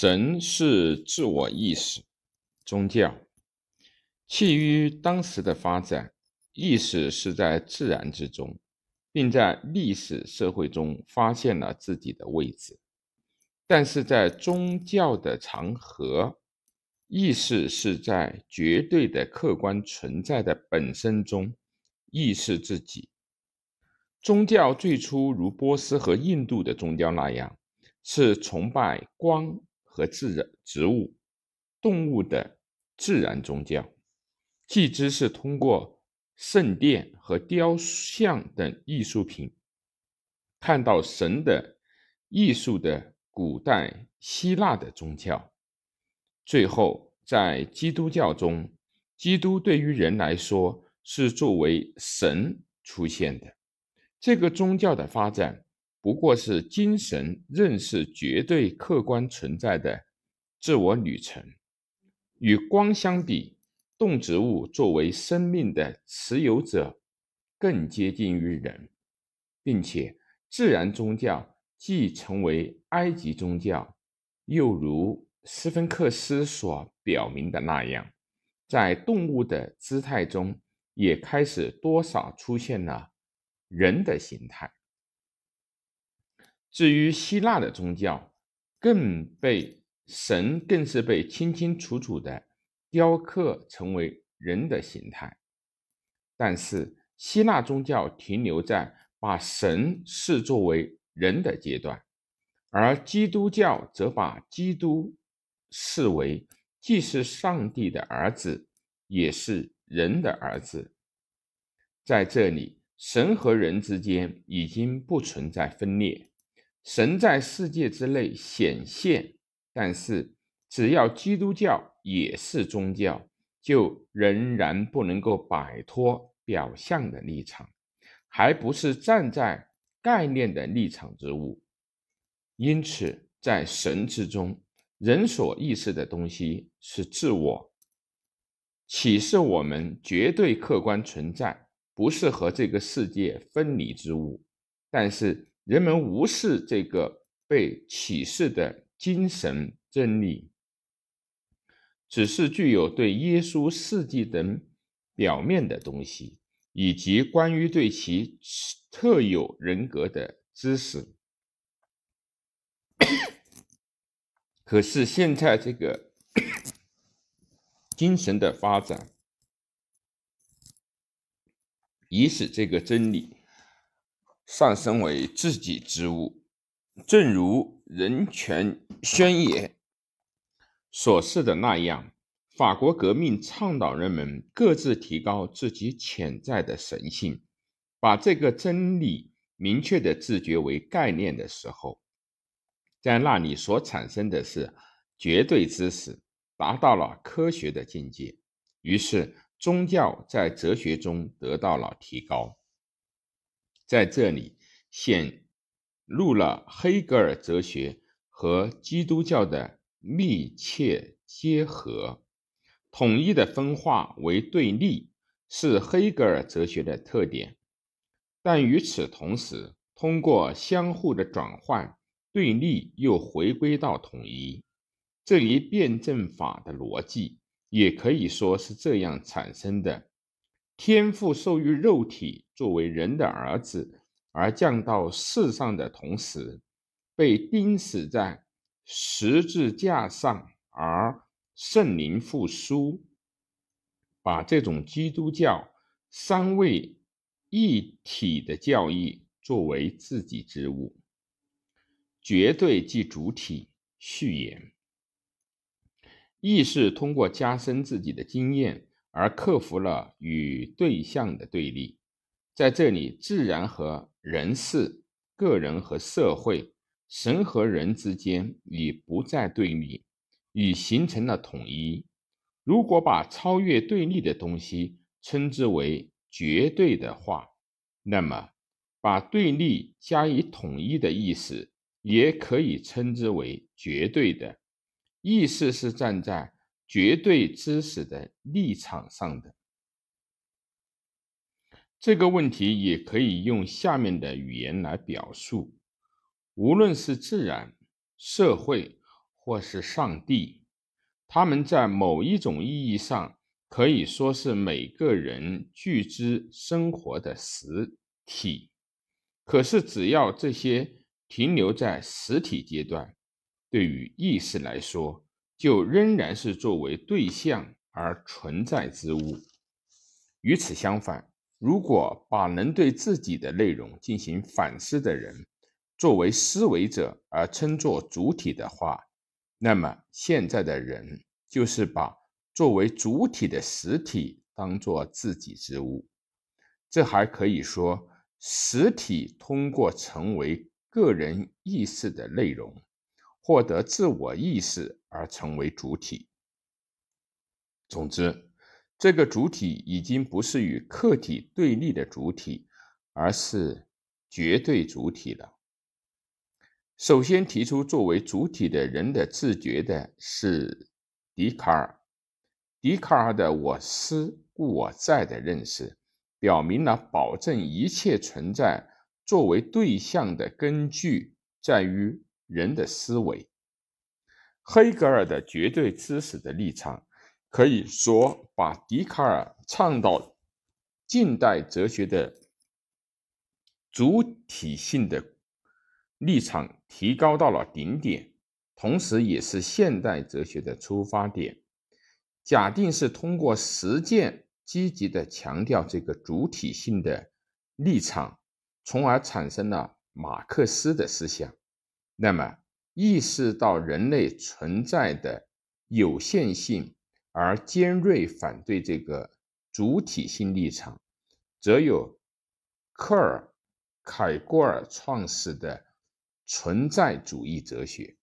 神是自我意识，宗教基于当时的发展，意识是在自然之中，并在历史社会中发现了自己的位置。但是在宗教的长河，意识是在绝对的客观存在的本身中意识自己。宗教最初如波斯和印度的宗教那样，是崇拜光。和自然、植物、动物的自然宗教，祭知是通过圣殿和雕像等艺术品看到神的艺术的古代希腊的宗教。最后，在基督教中，基督对于人来说是作为神出现的。这个宗教的发展。不过是精神认识绝对客观存在的自我旅程。与光相比，动植物作为生命的持有者更接近于人，并且自然宗教既成为埃及宗教，又如斯芬克斯所表明的那样，在动物的姿态中也开始多少出现了人的形态。至于希腊的宗教，更被神更是被清清楚楚的雕刻成为人的形态。但是希腊宗教停留在把神视作为人的阶段，而基督教则把基督视为既是上帝的儿子，也是人的儿子。在这里，神和人之间已经不存在分裂。神在世界之内显现，但是只要基督教也是宗教，就仍然不能够摆脱表象的立场，还不是站在概念的立场之物。因此，在神之中，人所意识的东西是自我，启示我们绝对客观存在，不是和这个世界分离之物，但是。人们无视这个被启示的精神真理，只是具有对耶稣事迹等表面的东西，以及关于对其特有人格的知识。可是现在这个精神的发展，已使这个真理。上升为自己之物，正如人权宣言所示的那样，法国革命倡导人们各自提高自己潜在的神性，把这个真理明确的自觉为概念的时候，在那里所产生的是绝对知识，达到了科学的境界，于是宗教在哲学中得到了提高。在这里显露了黑格尔哲学和基督教的密切结合。统一的分化为对立是黑格尔哲学的特点，但与此同时，通过相互的转换，对立又回归到统一。这一辩证法的逻辑也可以说是这样产生的。天父授予肉体作为人的儿子而降到世上的同时，被钉死在十字架上，而圣灵复苏，把这种基督教三位一体的教义作为自己之物，绝对即主体。序言：意识通过加深自己的经验。而克服了与对象的对立，在这里，自然和人事、个人和社会、神和人之间已不再对立，已形成了统一。如果把超越对立的东西称之为绝对的话，那么把对立加以统一的意思也可以称之为绝对的意思，是站在。绝对知识的立场上的这个问题，也可以用下面的语言来表述：无论是自然、社会或是上帝，他们在某一种意义上可以说是每个人具知生活的实体。可是，只要这些停留在实体阶段，对于意识来说，就仍然是作为对象而存在之物。与此相反，如果把能对自己的内容进行反思的人作为思维者而称作主体的话，那么现在的人就是把作为主体的实体当作自己之物。这还可以说，实体通过成为个人意识的内容，获得自我意识而成为主体。总之。这个主体已经不是与客体对立的主体，而是绝对主体了。首先提出作为主体的人的自觉的是笛卡尔。笛卡尔的“我思故我在”的认识，表明了保证一切存在作为对象的根据在于人的思维。黑格尔的绝对知识的立场。可以说，把笛卡尔倡导近代哲学的主体性的立场提高到了顶点，同时也是现代哲学的出发点。假定是通过实践积极的强调这个主体性的立场，从而产生了马克思的思想。那么，意识到人类存在的有限性。而尖锐反对这个主体性立场，则有克尔凯郭尔创始的存在主义哲学。